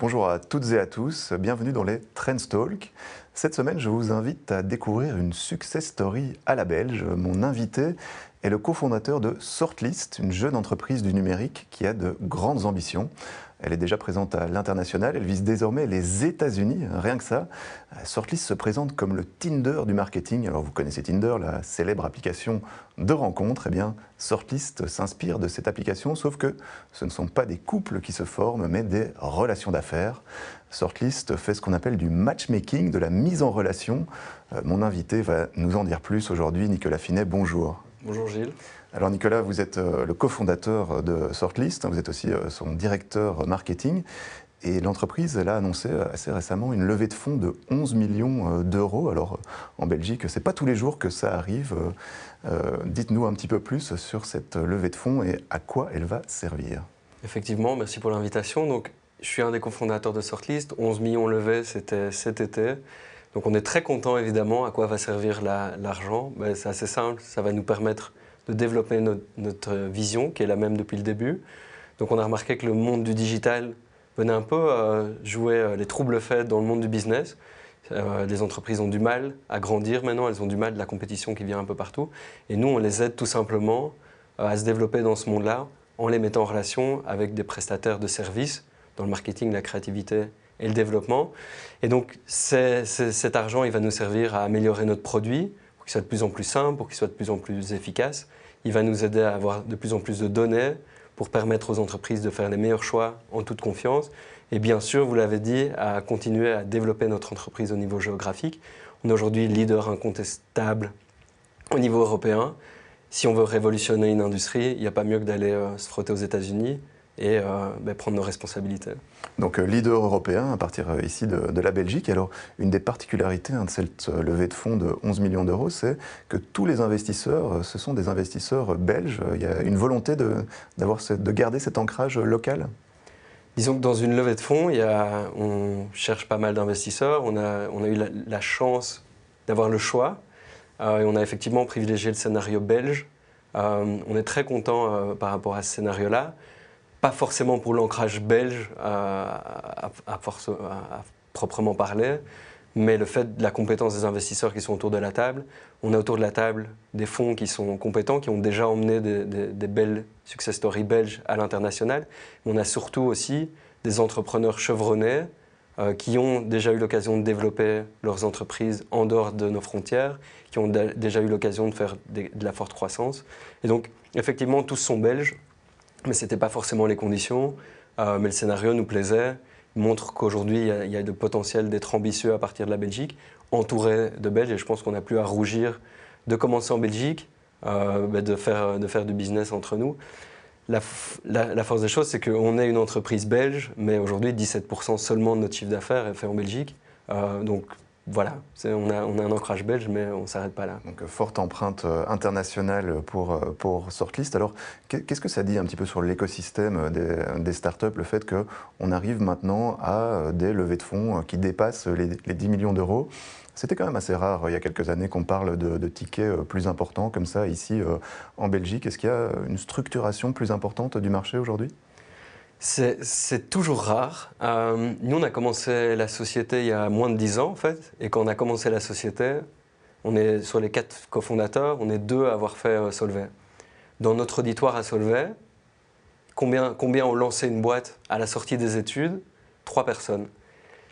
Bonjour à toutes et à tous, bienvenue dans les Trends Talk. Cette semaine, je vous invite à découvrir une success story à la belge. Mon invité est le cofondateur de Sortlist, une jeune entreprise du numérique qui a de grandes ambitions. Elle est déjà présente à l'international, elle vise désormais les États-Unis, rien que ça. Sortlist se présente comme le Tinder du marketing. Alors vous connaissez Tinder, la célèbre application de rencontres. Eh bien, Sortlist s'inspire de cette application, sauf que ce ne sont pas des couples qui se forment, mais des relations d'affaires. Sortlist fait ce qu'on appelle du matchmaking, de la mise en relation. Euh, mon invité va nous en dire plus aujourd'hui, Nicolas Finet. Bonjour. Bonjour Gilles. Alors Nicolas, vous êtes euh, le cofondateur de Sortlist, vous êtes aussi euh, son directeur marketing. Et l'entreprise a annoncé assez récemment une levée de fonds de 11 millions d'euros. Alors en Belgique, ce n'est pas tous les jours que ça arrive. Dites-nous un petit peu plus sur cette levée de fonds et à quoi elle va servir. Effectivement, merci pour l'invitation. Donc je suis un des cofondateurs de Sortlist. 11 millions levés, c'était cet été. Donc on est très content évidemment à quoi va servir l'argent. Ben, c'est assez simple, ça va nous permettre de développer notre, vision qui est la même depuis le début. Donc on a remarqué que le monde du digital venait un peu euh, jouer euh, les troubles faits dans le monde du business. Euh, les entreprises ont du mal à grandir maintenant, elles ont du mal de la compétition qui vient un peu partout. Et nous, on les aide tout simplement à se développer dans ce monde-là en les mettant en relation avec des prestataires de services dans le marketing, la créativité et le développement. Et donc cet argent, il va nous servir à améliorer notre produit pour qu'il soit de plus en plus simple, pour qu'il soit de plus en plus efficace. Il va nous aider à avoir de plus en plus de données pour permettre aux entreprises de faire les meilleurs choix en toute confiance. Et bien sûr, vous l'avez dit, à continuer à développer notre entreprise au niveau géographique. On est aujourd'hui leader incontestable au niveau européen. Si on veut révolutionner une industrie, il n'y a pas mieux que d'aller euh, se frotter aux États-Unis et euh, ben, prendre nos responsabilités. Donc euh, leader européen à partir euh, ici de, la Belgique. Alors une des particularités hein, de cette levée de fonds de 11 millions d'euros, c'est que tous les investisseurs, ce sont des investisseurs belges. Il y a une volonté de, de garder cet ancrage local? Disons que dans une levée de fonds, il y a, on cherche pas mal d'investisseurs. On a, on a, eu la, chance d'avoir le choix. et on a effectivement privilégié le scénario belge. on est très content par rapport à ce scénario-là pas forcément pour l'ancrage belge à, proprement parler, mais le fait de la compétence des investisseurs qui sont autour de la table. On a autour de la table des fonds qui sont compétents, qui ont déjà emmené des, belles success stories belges à l'international. On a surtout aussi des entrepreneurs chevronnés euh, qui ont déjà eu l'occasion de développer leurs entreprises en dehors de nos frontières, qui ont déjà eu l'occasion de faire de la forte croissance. Et donc, effectivement, tous sont belges mais ce n'était pas forcément les conditions. Euh, mais le scénario nous plaisait, montre qu'aujourd'hui, il y, a de potentiel d'être ambitieux à partir de la Belgique, entouré de Belges, et je pense qu'on n'a plus à rougir de commencer en Belgique, euh, bah, de, faire, de faire du business entre nous. La, force des choses, c'est qu'on est une entreprise belge, mais aujourd'hui, 17% seulement de notre chiffre d'affaires est fait en Belgique. Euh, donc voilà, on a, un ancrage belge, mais on ne s'arrête pas là. Donc, forte empreinte euh, internationale pour, euh, pour Sortlist. Alors, qu'est-ce que ça dit un petit peu sur l'écosystème des, startups, le fait qu'on arrive maintenant à euh, des levées de fonds qui dépassent les, 10 millions d'euros? C'était quand même assez rare il y a quelques années qu'on parle de, tickets plus importants comme ça ici en Belgique. Est-ce qu'il y a une structuration plus importante du marché aujourd'hui? C'est toujours rare. Euh, nous, on a commencé la société il y a moins de 10 ans, en fait. Et quand on a commencé la société, on est sur les quatre cofondateurs, on est deux à avoir fait euh, Solvay. Dans notre auditoire à Solvay, combien, ont lancé une boîte à la sortie des études? Trois personnes.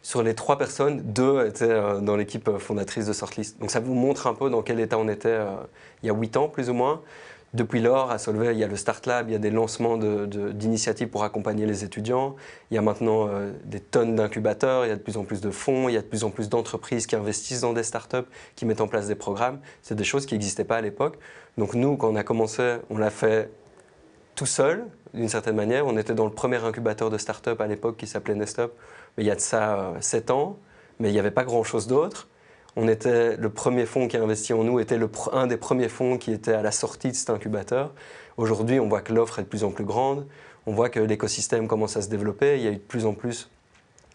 Sur les trois personnes, deux étaient euh, dans l'équipe fondatrice de Sortlist. Donc ça vous montre un peu dans quel état on était il y a huit ans, plus ou moins. Depuis lors, à Solvay, il y a le Start Lab, il y a des lancements d'initiatives pour accompagner les étudiants. Il y a maintenant euh, des tonnes d'incubateurs, il y a de plus en plus de fonds, il y a de plus en plus d'entreprises qui investissent dans des startups, qui mettent en place des programmes. C'est des choses qui n'existaient pas à l'époque. Donc nous, quand on a commencé, on l'a fait tout seul, d'une certaine manière. On était dans le premier incubateur de start-up à l'époque qui s'appelait Nestup. Il y a de ça 7 euh, ans, mais il n'y avait pas grand-chose d'autre. On était le premier fonds qui a investi en nous, était un des premiers fonds qui était à la sortie de cet incubateur. Aujourd'hui, on voit que l'offre est de plus en plus grande, on voit que l'écosystème commence à se développer, il y a eu de plus en plus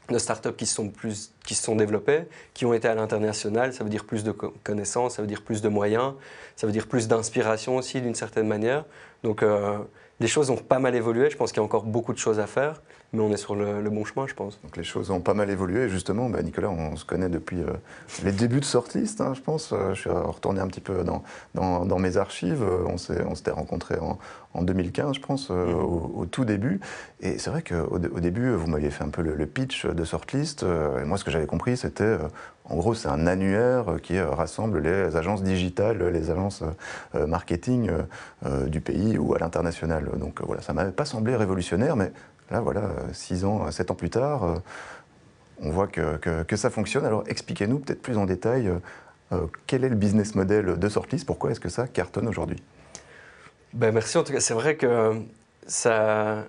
de startups qui sont plus qui se sont développés, qui ont été à l'international. Ça veut dire plus de connaissances, ça veut dire plus de moyens, ça veut dire plus d'inspiration aussi d'une certaine manière. Donc euh, les choses ont pas mal évolué. Je pense qu'il y a encore beaucoup de choses à faire, mais on est sur le, bon chemin, je pense. Donc les choses ont pas mal évolué. Justement, bah, Nicolas, on se connaît depuis euh, les débuts de Sortlist, hein, je pense. Euh, je suis retourné un petit peu dans, dans, mes archives. On s'était rencontrés en, en, 2015, je pense, mm-hmm. au, tout début. Et c'est vrai qu'au au début, vous m'aviez fait un peu le, pitch de Sortlist. et moi, ce que j'avais compris, c'était en gros, c'est un annuaire qui rassemble les agences digitales, les agences euh, marketing euh, du pays ou à l'international. Donc voilà, ça ne m'avait pas semblé révolutionnaire, mais là, voilà, six ans, sept ans plus tard, euh, on voit que, que, ça fonctionne. Alors expliquez-nous peut-être plus en détail quel est le business model de Sortlist, pourquoi est-ce que ça cartonne aujourd'hui? Ben, Merci, en tout cas, c'est vrai que ça,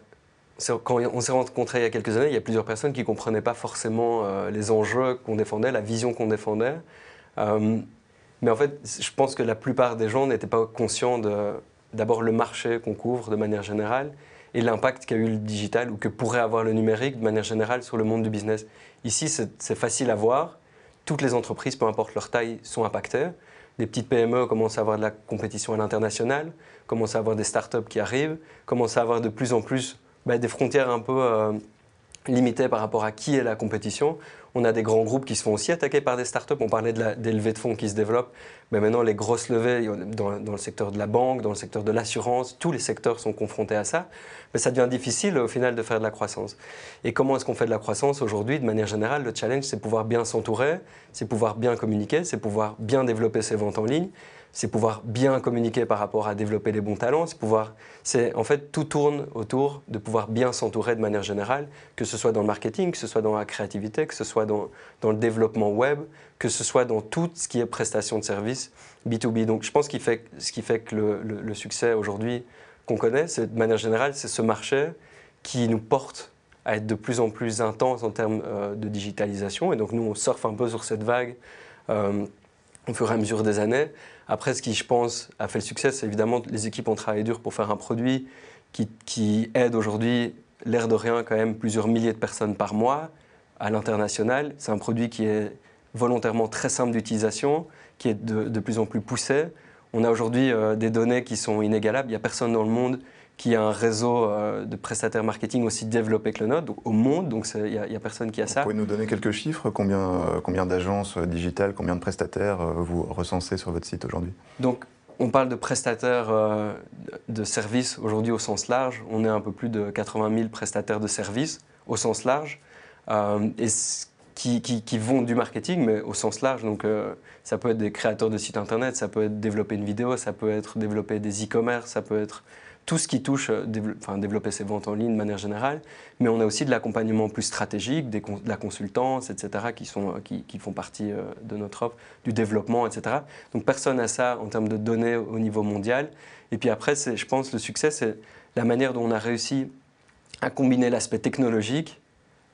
quand on s'est rencontrés il y a quelques années, il y a plusieurs personnes qui ne comprenaient pas forcément euh, les enjeux qu'on défendait, la vision qu'on défendait. Euh, mais en fait, je pense que la plupart des gens n'étaient pas conscients d'abord le marché qu'on couvre de manière générale et l'impact qu'a eu le digital ou que pourrait avoir le numérique de manière générale sur le monde du business. Ici, c'est facile à voir. Toutes les entreprises, peu importe leur taille, sont impactées. Les petites PME commencent à avoir de la compétition à l'international, commencent à avoir des startups qui arrivent, commencent à avoir de plus en plus bah, des frontières un peu euh, limitées par rapport à qui est la compétition. On a des grands groupes qui se font aussi attaquer par des startups. On parlait de des levées de fonds qui se développent. Mais maintenant, les grosses levées dans, dans le secteur de la banque, dans le secteur de l'assurance, tous les secteurs sont confrontés à ça. Mais ça devient difficile au final de faire de la croissance. Et comment est-ce qu'on fait de la croissance aujourd'hui? De manière générale, le challenge, c'est pouvoir bien s'entourer, c'est pouvoir bien communiquer, c'est pouvoir bien développer ses ventes en ligne c'est pouvoir bien communiquer par rapport à développer les bons talents, c'est pouvoir, c'est en fait tout tourne autour de pouvoir bien s'entourer de manière générale, que ce soit dans le marketing, que ce soit dans la créativité, que ce soit dans, le développement web, que ce soit dans tout ce qui est prestation de services B2B. Donc je pense qu'il fait, ce qui fait que le, succès aujourd'hui qu'on connaît, c'est de manière générale, c'est ce marché qui nous porte à être de plus en plus intense en termes euh, de digitalisation. Et donc nous, on surfe un peu sur cette vague euh, au fur et à mesure des années. Après, ce qui, je pense, a fait le succès, c'est évidemment les équipes ont travaillé dur pour faire un produit qui, aide aujourd'hui, l'air de rien, quand même plusieurs milliers de personnes par mois à l'international. C'est un produit qui est volontairement très simple d'utilisation, qui est de, plus en plus poussé. On a aujourd'hui euh, des données qui sont inégalables. Il n'y a personne dans le monde qui a un réseau euh, de prestataires marketing aussi développé que le nôtre, donc au monde, donc il n'y a, personne qui a ça. Vous pouvez nous donner quelques chiffres? Combien, euh, combien d'agences digitales, combien de prestataires vous recensez sur votre site aujourd'hui? Donc, on parle de prestataires de services aujourd'hui au sens large. On est un peu plus de 80 000 prestataires de services au sens large. Et qui, vont du marketing, mais au sens large. Donc, ça peut être des créateurs de sites internet, ça peut être développer une vidéo, ça peut être développer des e-commerce, ça peut être tout ce qui touche, euh, enfin, développer ses ventes en ligne de manière générale, mais on a aussi de l'accompagnement plus stratégique, de la consultance, etc., qui, sont, euh, qui, font partie euh, de notre offre, du développement, etc. Donc personne n'a ça en termes de données au niveau mondial. Et puis après, je pense, le succès, c'est la manière dont on a réussi à combiner l'aspect technologique,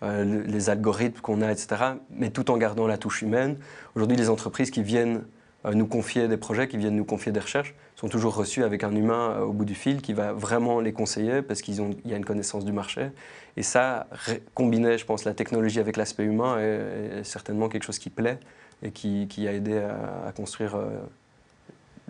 les algorithmes qu'on a, etc., mais tout en gardant la touche humaine. Aujourd'hui, les entreprises qui viennent nous confier des projets, qui viennent nous confier des recherches, sont toujours reçus avec un humain euh, au bout du fil qui va vraiment les conseiller parce qu'il y a une connaissance du marché. Et ça, combiné, je pense, la technologie avec l'aspect humain est, certainement quelque chose qui plaît et qui, a aidé à, construire euh,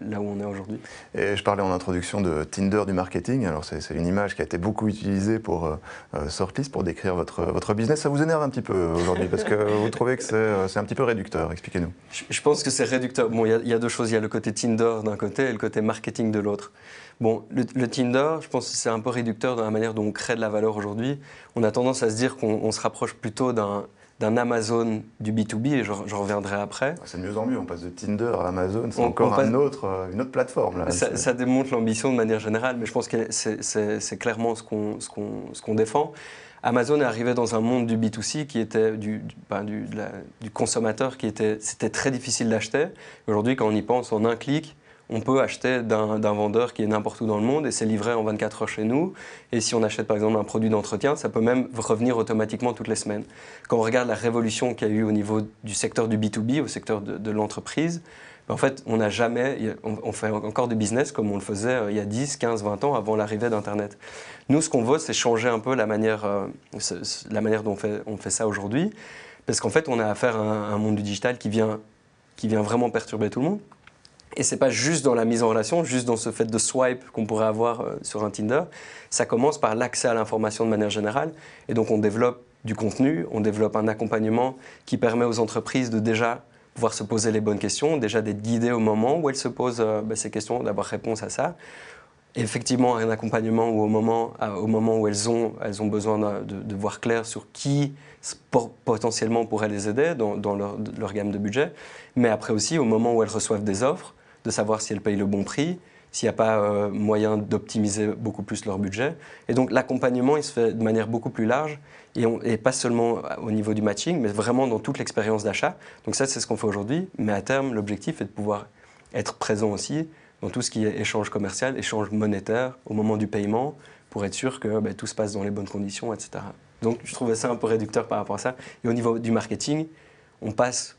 là où on est aujourd'hui. Et je parlais en introduction de Tinder du marketing. Alors c'est une image qui a été beaucoup utilisée pour euh, euh Sortlist pour décrire votre, votre business. Ça vous énerve un petit peu aujourd'hui? Parce que vous trouvez que c'est euh, un petit peu réducteur. Expliquez-nous. Je, pense que c'est réducteur. Bon, il y, a deux choses. Il y a le côté Tinder d'un côté et le côté marketing de l'autre. Bon, le, Tinder, je pense que c'est un peu réducteur dans la manière dont on crée de la valeur aujourd'hui. On a tendance à se dire qu'on se rapproche plutôt d'un d'un Amazon du B2B, et je, reviendrai après. C'est de mieux en mieux, on passe de Tinder à Amazon, c'est encore un autre, euh, une autre plateforme. Là. Ça, démontre l'ambition de manière générale, mais je pense que c'est clairement ce qu'on défend. Amazon est arrivé dans un monde du B2C qui était du, ben, du, du consommateur qui était, c'était très difficile d'acheter. Aujourd'hui, quand on y pense, en un clic, on peut acheter d'un vendeur qui est n'importe où dans le monde et c'est livré en 24 heures chez nous. Et si on achète par exemple un produit d'entretien, ça peut même revenir automatiquement toutes les semaines. Quand on regarde la révolution qu'il y a eu au niveau du secteur du B2B, au secteur de, l'entreprise, ben, en fait, on n'a jamais, on, fait encore du business comme on le faisait euh, il y a 10, 15, 20 ans avant l'arrivée d'Internet. Nous, ce qu'on veut, c'est changer un peu la manière, euh, la manière dont on fait, on fait ça aujourd'hui. Parce qu'en fait, on a affaire à un, monde du digital qui vient, qui vient vraiment perturber tout le monde. Et c'est pas juste dans la mise en relation, juste dans ce fait de swipe qu'on pourrait avoir euh, sur un Tinder. Ça commence par l'accès à l'information de manière générale. Et donc on développe du contenu, on développe un accompagnement qui permet aux entreprises de déjà pouvoir se poser les bonnes questions, déjà d'être guidées au moment où elles se posent euh, ben, ces questions, d'avoir réponse à ça. effectivement, un accompagnement où au moment, au moment où elles ont, elles ont besoin de, voir clair sur qui potentiellement pourrait les aider dans, leur, gamme de budget, mais après aussi au moment où elles reçoivent des offres, de savoir si elles payent le bon prix, s'il n'y a pas euh, moyen d'optimiser beaucoup plus leur budget. Et donc l'accompagnement, il se fait de manière beaucoup plus large et, pas seulement au niveau du matching, mais vraiment dans toute l'expérience d'achat. Donc ça, c'est ce qu'on fait aujourd'hui. Mais à terme, l'objectif est de pouvoir être présent aussi dans tout ce qui est échange commercial, échange monétaire au moment du paiement, pour être sûr que ben, tout se passe dans les bonnes conditions, etc. Donc je trouvais ça un peu réducteur par rapport à ça. Et au niveau du marketing, on passe,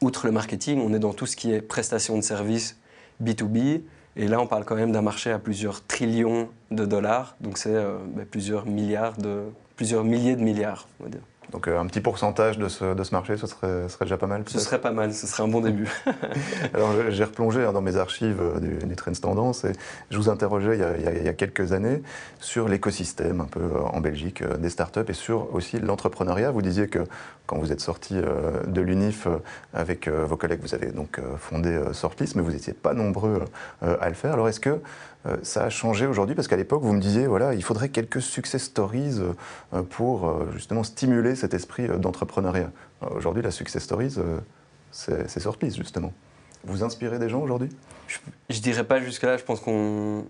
outre le marketing, on est dans tout ce qui est prestation de services B2B, et là, on parle quand même d'un marché à plusieurs trillions de dollars, donc c'est euh, ben, plusieurs milliards de, plusieurs milliers de milliards, on va dire. Donc euh, un petit pourcentage de ce, de ce marché, ce serait, serait, déjà pas mal Ce serait pas mal, ce serait un bon début. Alors j'ai replongé hein, dans mes archives euh, des, Trends Tendances et je vous interrogeais il y a, il y a quelques années sur l'écosystème un peu euh, en Belgique des startups et sur aussi l'entrepreneuriat. Vous disiez que quand vous êtes sorti de l'UNIF avec vos collègues, vous avez donc fondé Sortlist, mais vous n'étiez pas nombreux à le faire. Alors est-ce que euh, ça a changé aujourd'hui parce qu'à l'époque, vous me disiez, voilà, il faudrait quelques success stories euh, pour euh, justement stimuler cet esprit d'entrepreneuriat. Aujourd'hui, la success stories, c'est Sortlist, justement. Vous inspirez des gens aujourd'hui? Je, ne dirais pas jusque-là. Je pense qu'on.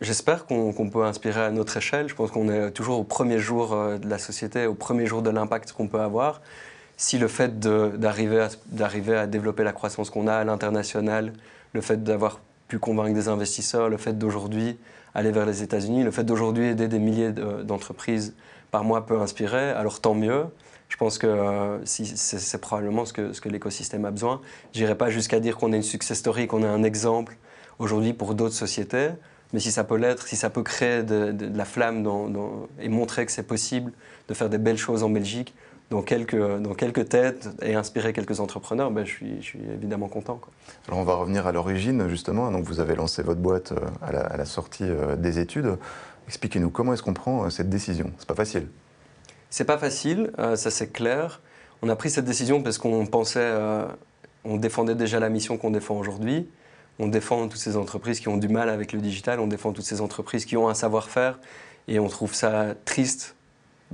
J'espère qu'on peut inspirer à notre échelle. Je pense qu'on est toujours au premier jour de la société, au premier jour de l'impact qu'on peut avoir. Si le fait d'arriver à, à développer la croissance qu'on a à l'international, le fait d'avoir convaincre des investisseurs, le fait d'aujourd'hui aller vers les États-Unis, le fait d'aujourd'hui aider des milliers d'entreprises par mois peut inspirer, alors tant mieux. Je pense que euh, c'est probablement ce que, ce que l'écosystème a besoin. Je n'irai pas jusqu'à dire qu'on est une success story, qu'on est un exemple aujourd'hui pour d'autres sociétés, mais si ça peut l'être, si ça peut créer de, la flamme et montrer que c'est possible de faire des belles choses en Belgique, dans quelques, dans quelques têtes et inspirer quelques entrepreneurs, ben, je, suis, je suis évidemment content. Alors on va revenir à l'origine justement. Donc vous avez lancé votre boîte euh, à la, à la sortie euh, des études. Expliquez-nous comment est-ce qu'on prend euh, cette décision C'est pas facile. C'est pas facile, ça c'est clair. On a pris cette décision parce qu'on pensait, on défendait déjà la mission qu'on défend aujourd'hui. On défend toutes ces entreprises qui ont du mal avec le digital, on défend toutes ces entreprises qui ont un savoir-faire et on trouve ça triste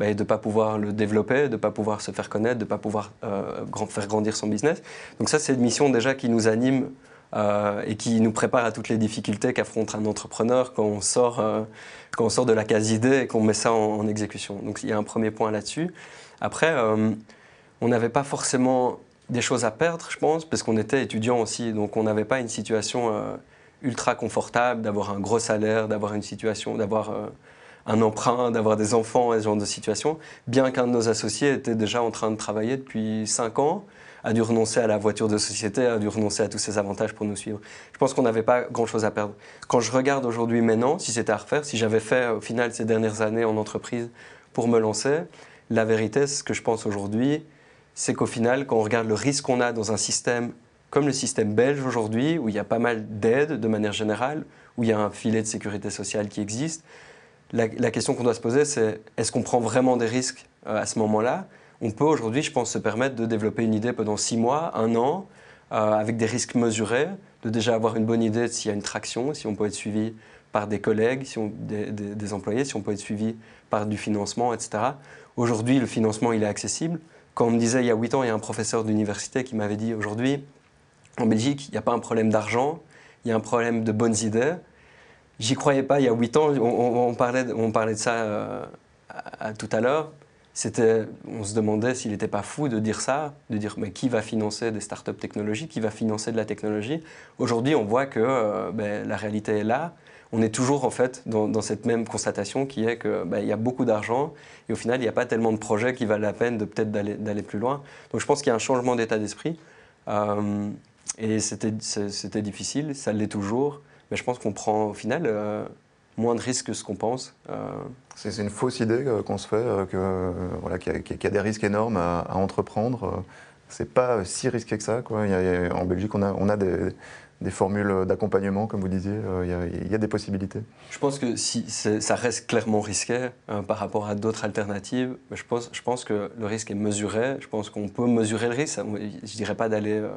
bah, de ne pas pouvoir le développer, de ne pas pouvoir se faire connaître, de ne pas pouvoir euh, faire grandir son business. Donc ça, c'est une mission déjà qui nous anime euh, et qui nous prépare à toutes les difficultés qu'affronte un entrepreneur quand on sort, euh, quand on sort de la case idée et qu'on met ça en, exécution. Donc il y a un premier point là-dessus. Après, on n'avait pas forcément des choses à perdre, je pense, parce qu'on était étudiant aussi. Donc on n'avait pas une situation ultra confortable d'avoir un gros salaire, d'avoir une situation, d'avoir un emprunt, d'avoir des enfants et ce genre de situation, bien qu'un de nos associés était déjà en train de travailler depuis 5 ans, a dû renoncer à la voiture de société, a dû renoncer à tous ces avantages pour nous suivre. Je pense qu'on n'avait pas grand-chose à perdre. Quand je regarde aujourd'hui maintenant, si c'était à refaire, si j'avais fait au final ces dernières années en entreprise pour me lancer, la vérité, ce que je pense aujourd'hui, c'est qu'au final, quand on regarde le risque qu'on a dans un système comme le système belge aujourd'hui, où il y a pas mal d'aides de manière générale, où il y a un filet de sécurité sociale qui existe, la, question qu'on doit se poser, c'est est-ce qu'on prend vraiment des risques euh, à ce moment-là? On peut aujourd'hui, je pense, se permettre de développer une idée pendant six mois, un an, euh, avec des risques mesurés, de déjà avoir une bonne idée s'il y a une traction, si on peut être suivi par des collègues, si on, des, employés, si on peut être suivi par du financement, etc. Aujourd'hui, le financement, il est accessible. Quand on me disait il y a huit ans, il y a un professeur d'université qui m'avait dit aujourd'hui, en Belgique, il n'y a pas un problème d'argent, il y a un problème de bonnes idées. J'y croyais pas il y a 8 ans. On, parlait, on parlait de ça euh, tout à l'heure. On se demandait s'il n'était pas fou de dire ça, de dire mais qui va financer des startups technologiques, qui va financer de la technologie? Aujourd'hui, on voit que euh, ben, la réalité est là. On est toujours en fait dans, cette même constatation qui est qu'il ben, y a beaucoup d'argent et au final, il n'y a pas tellement de projets qui valent la peine de peut-être d'aller plus loin. Donc je pense qu'il y a un changement d'état d'esprit. Euh, et c'était difficile, ça l'est toujours. Mais je pense qu'on prend au final, euh, moins de risques que ce qu'on pense. C'est une fausse idée qu'on se fait, que, voilà, qu'il y, a des risques énormes à, entreprendre. C'est pas si risqué que ça. Quoi. en Belgique, on a, on a des, des formules d'accompagnement, comme vous disiez euh, Il y, a des possibilités Je pense que si ça reste clairement risqué par rapport à d'autres alternatives. Je pense, je pense que le risque est mesuré. Je pense qu'on peut mesurer le risque. Je ne dirais pas d'aller euh,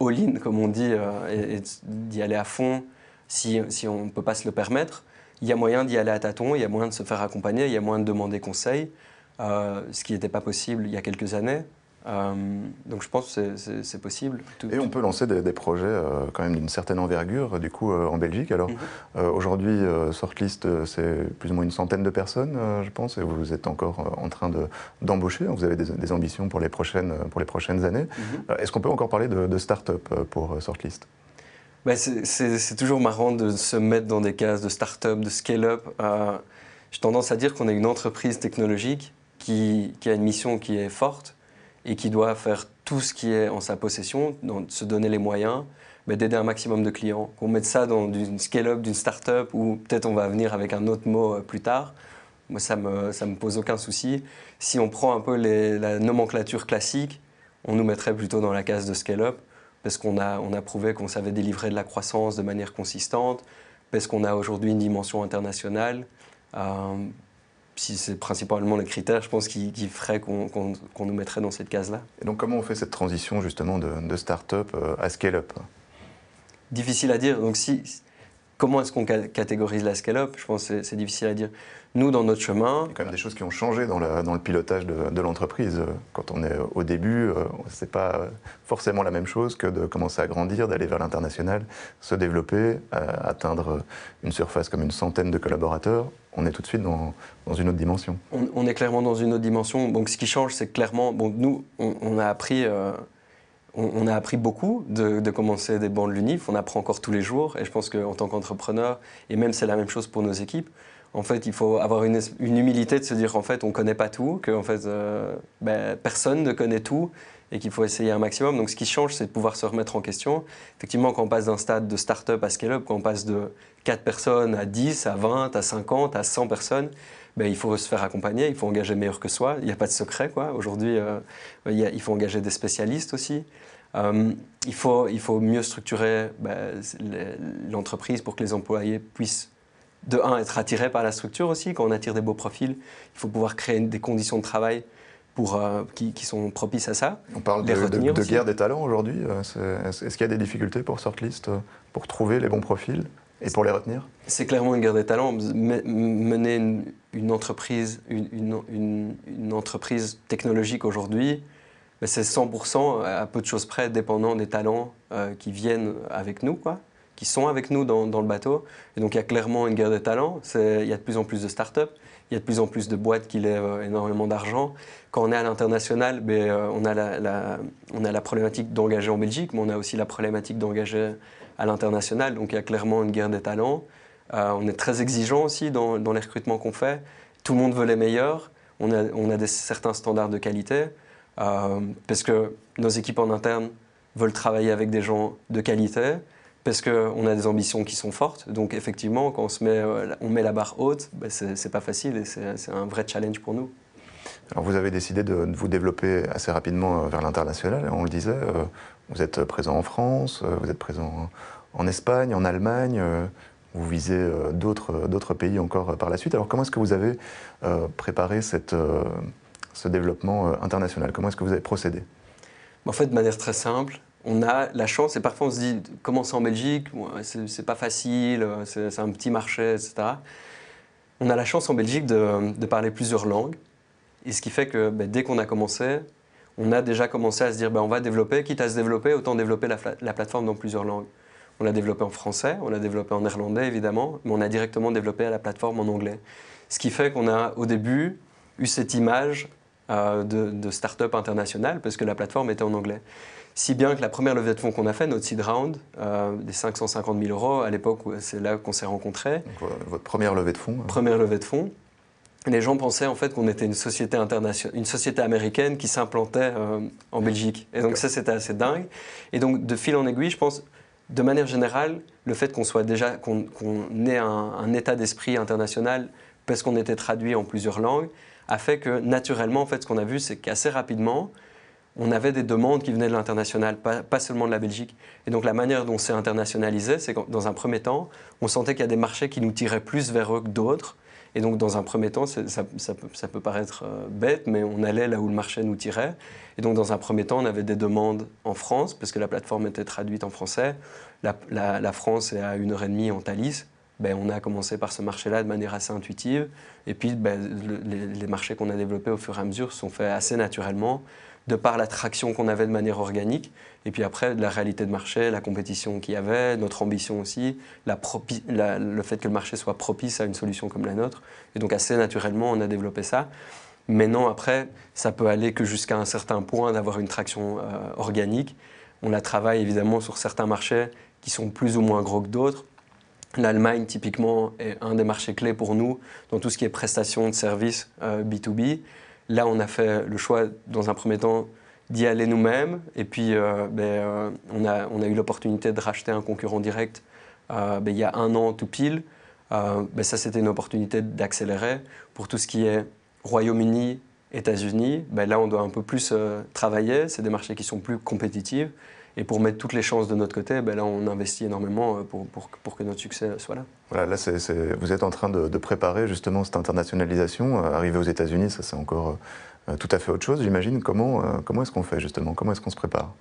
all-in, comme on dit, euh, et, d'y aller à fond si, si on ne peut pas se le permettre. Il y a moyen d'y aller à tâtons, il y a moyen de se faire accompagner, il y a moyen de demander conseil, ce qui n'était pas possible il y a quelques années. Euh, donc je pense que c'est possible. et on peut lancer des, projets euh, quand même d'une certaine envergure, du coup, euh, en Belgique. Alors mhm. aujourd'hui, Sortlist, c'est plus ou moins une centaine de personnes, je pense, et vous êtes encore en train d'embaucher. vous avez des, ambitions pour les prochaines, pour les prochaines années. Mhm. Est-ce qu'on peut encore parler de, start-up pour Sortlist? Bah, C'est toujours marrant de se mettre dans des cases de start-up, de scale-up. J'ai tendance à dire qu'on est une entreprise technologique qui, a une mission qui est forte et qui doit faire tout ce qui est en sa possession, se donner les moyens d'aider un maximum de clients. Qu'on mette ça dans une scale-up, d'une start-up, ou peut-être on va venir avec un autre mot euh, plus tard, moi ça me, ça me pose aucun souci. Si on prend un peu la nomenclature classique, on nous mettrait plutôt dans la case de scale-up, parce qu'on a, on a prouvé qu'on savait délivrer de la croissance de manière consistante, parce qu'on a aujourd'hui une dimension internationale. Euh, si c'est principalement les critères, je pense, qui, qui ferait qu'on nous mettrait dans cette case-là. Et donc, comment on fait cette transition justement de, de start-up euh, à scale-up? Difficile à dire. Donc, si, comment est-ce qu'on catégorise la scale-up Je pense que c'est difficile à dire. Nous, dans notre chemin. Il y a quand même des choses qui ont changé dans, dans le pilotage de, l'entreprise. Quand on est au début, euh, ce n'est pas forcément la même chose que de commencer à grandir, d'aller vers l'international, se développer, atteindre une surface comme une centaine de collaborateurs. On est tout de suite dans, dans une autre dimension. On, est clairement dans une autre dimension. Donc, ce qui change, c'est clairement. Bon, nous, on, a appris. Euh, on, a appris beaucoup de, commencer des bancs de l'UNIF. On apprend encore tous les jours. Et je pense qu'en tant qu'entrepreneur, et même c'est la même chose pour nos équipes, en fait, il faut avoir une, humilité de se dire en fait, on ne connaît pas tout, que en fait, euh, ben, personne ne connaît tout et qu'il faut essayer un maximum. Donc, ce qui change, c'est de pouvoir se remettre en question. Effectivement, quand on passe d'un stade de start-up à scale-up, quand on passe de 4 personnes à 10, à 20, à 50, à 100 personnes, ben, il faut se faire accompagner, il faut engager meilleur que soi. Il n'y a pas de secret. Quoi. Aujourd'hui, euh, il, faut engager des spécialistes aussi. Euh, il, faut, il faut mieux structurer ben, l'entreprise pour que les employés puissent de un, être attiré par la structure aussi. Quand on attire des beaux profils, il faut pouvoir créer des conditions de travail pour, euh, qui, sont propices à ça. On parle de, de, guerre des talents aujourd'hui. Euh, est-ce qu'il y a des difficultés pour Sortlist pour trouver les bons profils et pour les retenir? C'est clairement une guerre des talents. Mener une, entreprise, une, une, entreprise technologique aujourd'hui, c'est 100% à peu de choses près dépendant des talents qui viennent avec nous. Quoi qui sont avec nous dans, le bateau. Et donc il y a clairement une guerre de talents. Il y a de plus en plus de start-up, il y a de plus en plus de boîtes qui lèvent euh, énormément d'argent. Quand on est à l'international, ben, euh, on, a la, problématique d'engager en Belgique, mais on a aussi la problématique d'engager à l'international. Donc il y a clairement une guerre des talents. Euh, on est très exigeant aussi dans, les recrutements qu'on fait. Tout le monde veut les meilleurs. On a, on a des, certains standards de qualité. Parce que nos équipes en interne veulent travailler avec des gens de qualité parce qu'on a des ambitions qui sont fortes. Donc effectivement, quand on, se met, euh, on met la barre haute, ben c'est pas facile et c'est un vrai challenge pour nous. Alors vous avez décidé de, vous développer assez rapidement euh, vers l'international, on le disait. Euh, vous êtes présent en France, vous êtes présent en Espagne, en Allemagne, vous visez d'autres pays encore par la suite. Alors comment est-ce que vous avez préparé cette, ce développement international Comment est-ce que vous avez procédé? En fait, de manière très simple, on a la chance, et parfois on se dit, commencer en Belgique, c'est pas facile, c'est un petit marché, etc. On a la chance en Belgique de, parler plusieurs langues, et ce qui fait que ben, dès qu'on a commencé, on a déjà commencé à se dire, ben, on va développer, quitte à se développer, autant développer la, plateforme dans plusieurs langues. On l'a développé en français, on l'a développé en néerlandais évidemment, mais on a directement développé la plateforme en anglais. Ce qui fait qu'on a au début eu cette image euh, de, de start-up internationale parce que la plateforme était en anglais. Si bien que la première levée de fonds qu'on a fait, notre seed round, euh, des 550 000 euros, à l'époque, c'est là qu'on s'est rencontrés. votre première levée de fonds hein. Première levée de fonds. Les gens pensaient en fait qu'on était une société internationale, une société américaine qui s'implantait euh, en Belgique. Et donc ça, c'était assez dingue. Et donc, de fil en aiguille, je pense, de manière générale, le fait qu'on soit déjà qu'on ait un, état d'esprit international parce qu'on était traduit en plusieurs langues a fait que naturellement, en fait, ce qu'on a vu, c'est qu'assez rapidement, on avait des demandes qui venaient de l'international, pas, seulement de la Belgique. Et donc la manière dont c'est internationalisé, c'est que dans un premier temps, on sentait qu'il y a des marchés qui nous tiraient plus vers eux que d'autres. Et donc, dans un premier temps, ça, peut, paraître euh, bête, mais on allait là où le marché nous tirait. Et donc, dans un premier temps, on avait des demandes en France, parce que la plateforme était traduite en français. La, France est à une heure et demie en Thalys. Ben, on a commencé par ce marché-là de manière assez intuitive. Et puis, ben, les, marchés qu'on a développés au fur et à mesure sont faits assez naturellement de par l'attraction qu'on avait de manière organique, et puis après, la réalité de marché, la compétition qu'il y avait, notre ambition aussi, le fait que le marché soit propice à une solution comme la nôtre. Et donc assez naturellement, on a développé ça. Maintenant, après, ça peut aller que jusqu'à un certain point d'avoir une traction euh, organique. On la travaille évidemment sur certains marchés qui sont plus ou moins gros que d'autres. L'Allemagne, typiquement, est un des marchés clés pour nous dans tout ce qui est prestations de services B2B. Euh, Là, on a fait le choix, dans un premier temps, d'y aller nous-mêmes. Et puis, euh, ben, euh, on, a, eu l'opportunité de racheter un concurrent direct ben, il y a un an tout pile. Ben, ça, c'était une opportunité d'accélérer. Pour tout ce qui est Royaume-Uni, États-Unis, là, on doit un peu plus travailler. C'est des marchés qui sont plus compétitifs. Et pour mettre toutes les chances de notre côté, ben là, on investit énormément pour, pour, pour, que notre succès soit là. Voilà, là, vous êtes en train de, préparer justement cette internationalisation. arriver aux États-Unis, ça, c'est encore euh, tout à fait autre chose, j'imagine. Comment, euh, comment est-ce qu'on fait justement? Comment est-ce qu'on se prépare?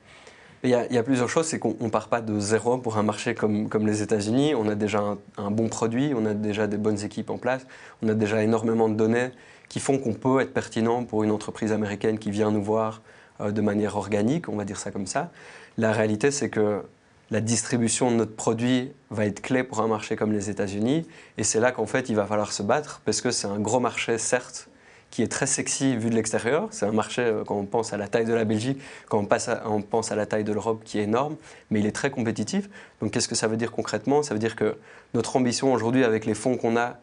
Il y, a, il y, a, plusieurs choses, c'est qu'on ne part pas de zéro pour un marché comme, comme les États-Unis. On a déjà un, bon produit, on a déjà des bonnes équipes en place, on a déjà énormément de données qui font qu'on peut être pertinent pour une entreprise américaine qui vient nous voir euh, de manière organique, on va dire ça comme ça. La réalité, c'est que la distribution de notre produit va être clé pour un marché comme les États-Unis. Et c'est là qu'en fait, il va falloir se battre, parce que c'est un gros marché, certes, qui est très sexy vu de l'extérieur. C'est un marché, euh, quand on pense à la taille de la Belgique, quand on, pense à la taille de l'Europe, qui est énorme, mais il est très compétitif. Donc qu'est-ce que ça veut dire concrètement? Ça veut dire que notre ambition aujourd'hui, avec les fonds qu'on a, ne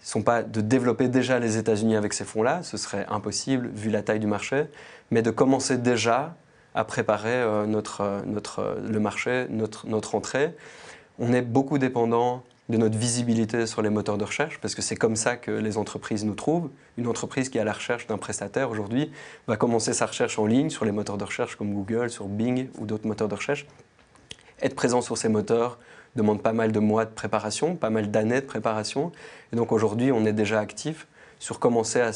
sont pas de développer déjà les États-Unis avec ces fonds-là, ce serait impossible vu la taille du marché, mais de commencer déjà à préparer euh, notre, euh, notre, le marché, notre, notre entrée. On est beaucoup dépendant de notre visibilité sur les moteurs de recherche, parce que c'est comme ça que les entreprises nous trouvent. Une entreprise qui est à la recherche d'un prestataire aujourd'hui va commencer sa recherche en ligne sur les moteurs de recherche comme Google, sur Bing ou d'autres moteurs de recherche. Être présent sur ces moteurs demande pas mal de mois de préparation, pas mal d'années de préparation. Et donc aujourd'hui, on est déjà actif sur commencer à,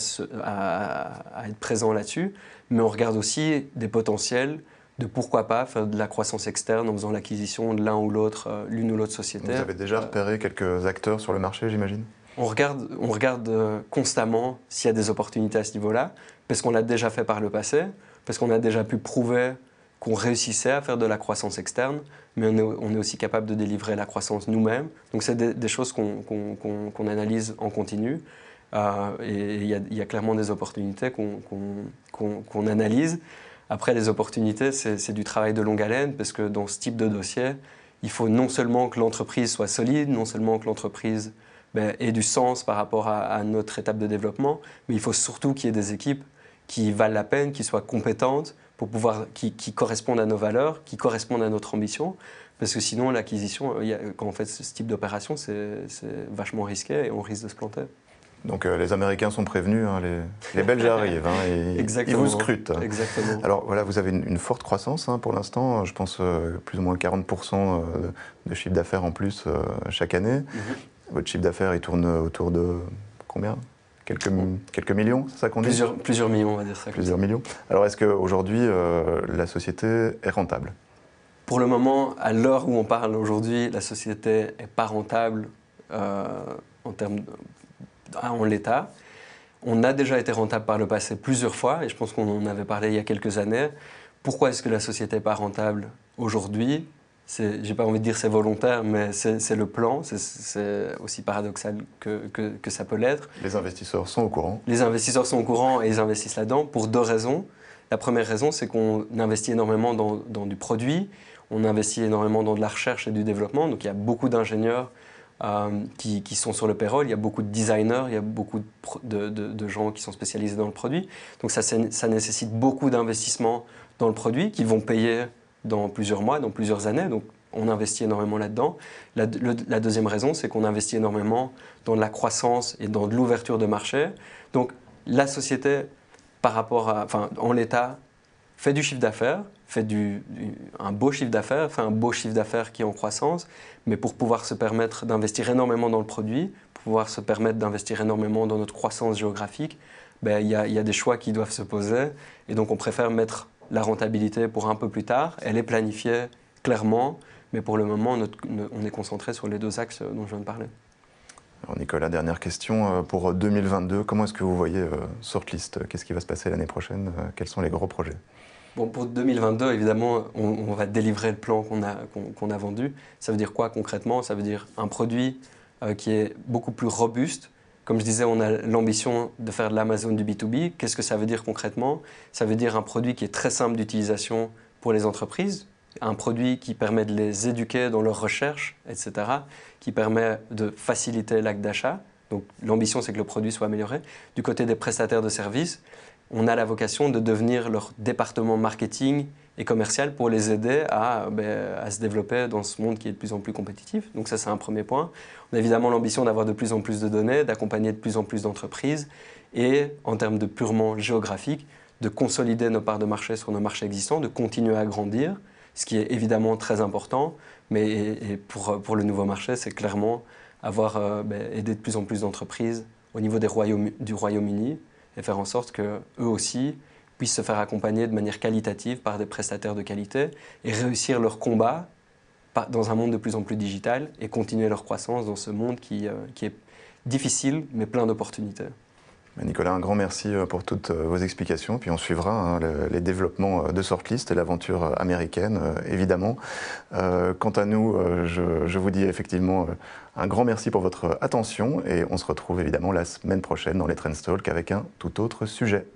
à être présent là-dessus, mais on regarde aussi des potentiels de pourquoi pas faire de la croissance externe en faisant l'acquisition de l'un ou l'autre, euh, l'une ou l'autre société. Vous avez déjà repéré quelques acteurs sur le marché, j'imagine? On regarde, on regarde euh, constamment s'il y a des opportunités à ce niveau-là, parce qu'on l'a déjà fait par le passé, parce qu'on a déjà pu prouver qu'on réussissait à faire de la croissance externe, mais on est, on est aussi capable de délivrer la croissance nous-mêmes. Donc c'est des, choses qu'on analyse en continu. Euh, et il y, a clairement des opportunités qu'on analyse. Après, les opportunités, c'est du travail de longue haleine, parce que dans ce type de dossier, il faut non seulement que l'entreprise soit solide, non seulement que l'entreprise ben, ait du sens par rapport à, notre étape de développement, mais il faut surtout qu'il y ait des équipes qui valent la peine, qui soient compétentes, pour pouvoir, qui, qui correspondent à nos valeurs, qui correspondent à notre ambition. Parce que sinon, l'acquisition, quand on fait ce type d'opération, c'est vachement risqué et on risque de se planter. Donc euh, les Américains sont prévenus, hein, les, Belges arrivent, hein, et ils vous scrutent. Exactement. Alors voilà, vous avez une, forte croissance hein, pour l'instant, je pense euh, plus ou moins 40% euh, de chiffre d'affaires en plus chaque année. Mhm. Votre chiffre d'affaires, il tourne autour de combien? Quelques, quelques millions, c'est ça qu'on dit? Plusieurs, plusieurs millions, on va dire ça. Plusieurs millions. Alors est-ce qu'aujourd'hui, la société est rentable? Pour le moment, à l'heure où on parle aujourd'hui, la société n'est pas rentable en termes en l'état. On a déjà été rentable par le passé plusieurs fois, et je pense qu'on en avait parlé il y a quelques années. Pourquoi est-ce que la société n'est pas rentable aujourd'hui? J'ai pas envie de dire c'est volontaire, mais c'est le plan. C'est aussi paradoxal que, que, ça peut l'être. Les investisseurs sont au courant. Les investisseurs sont au courant et ils investissent là-dedans pour deux raisons. La première raison, c'est qu'on investit énormément dans, dans, du produit, on investit énormément dans de la recherche et du développement. Donc il y a beaucoup d'ingénieurs euh, qui, sont sur le payroll. Il y a beaucoup de designers, il y a beaucoup de, gens qui sont spécialisés dans le produit. Donc ça, nécessite beaucoup d'investissements dans le produit qui vont payer dans plusieurs mois, dans plusieurs années. Donc on investit énormément là-dedans. La, la, deuxième raison, c'est qu'on investit énormément dans de la croissance et dans de l'ouverture de marché. Donc la société, par rapport à, enfin, en l'état, fait du chiffre d'affaires, fait un beau chiffre d'affaires, fait un beau chiffre d'affaires qui est en croissance, mais pour pouvoir se permettre d'investir énormément dans le produit, pour pouvoir se permettre d'investir énormément dans notre croissance géographique, ben, il y, a, y, a des choix qui doivent se poser. Et donc on préfère mettre la rentabilité pour un peu plus tard. Elle est planifiée clairement, mais pour le moment, on est concentré sur les deux axes dont je viens de parler. Alors Nicolas, dernière question. Euh, pour 2022, comment est-ce que vous voyez euh, Sortlist? Qu'est-ce qui va se passer l'année prochaine? Euh, Quels sont les gros projets? Bon, pour 2022, évidemment, on, va délivrer le plan qu'on a, vendu. Ça veut dire quoi concrètement? Ça veut dire un produit qui est beaucoup plus robuste. Comme je disais, on a l'ambition de faire de l'Amazon du B2B. Qu'est-ce que ça veut dire concrètement? Ça veut dire un produit qui est très simple d'utilisation pour les entreprises, un produit qui permet de les éduquer dans leur recherche, etc., qui permet de faciliter l'acte d'achat. Donc l'ambition, c'est que le produit soit amélioré. Du côté des prestataires de services, on a la vocation de devenir leur département marketing et commercial pour les aider à, ben, à, se développer dans ce monde qui est de plus en plus compétitif. Donc ça, c'est un premier point. On a évidemment l'ambition d'avoir de plus en plus de données, d'accompagner de plus en plus d'entreprises et, en termes de purement géographique, de consolider nos parts de marché sur nos marchés existants, de continuer à grandir ce qui est évidemment très important. Mais pour, pour, le nouveau marché, c'est clairement avoir euh, ben, aidé de plus en plus d'entreprises au niveau des royaumes, du Royaume-Uni et faire en sorte qu'eux aussi puissent se faire accompagner de manière qualitative par des prestataires de qualité et réussir leur combat dans un monde de plus en plus digital et continuer leur croissance dans ce monde qui, euh, qui est difficile mais plein d'opportunités. Nicolas, un grand merci euh, pour toutes euh, vos explications. Puis on suivra hein, les développements de Sortlist et l'aventure américaine, évidemment. quant à nous, je, vous dis effectivement un grand merci pour votre attention et on se retrouve évidemment la semaine prochaine dans les Trendstalk avec un tout autre sujet.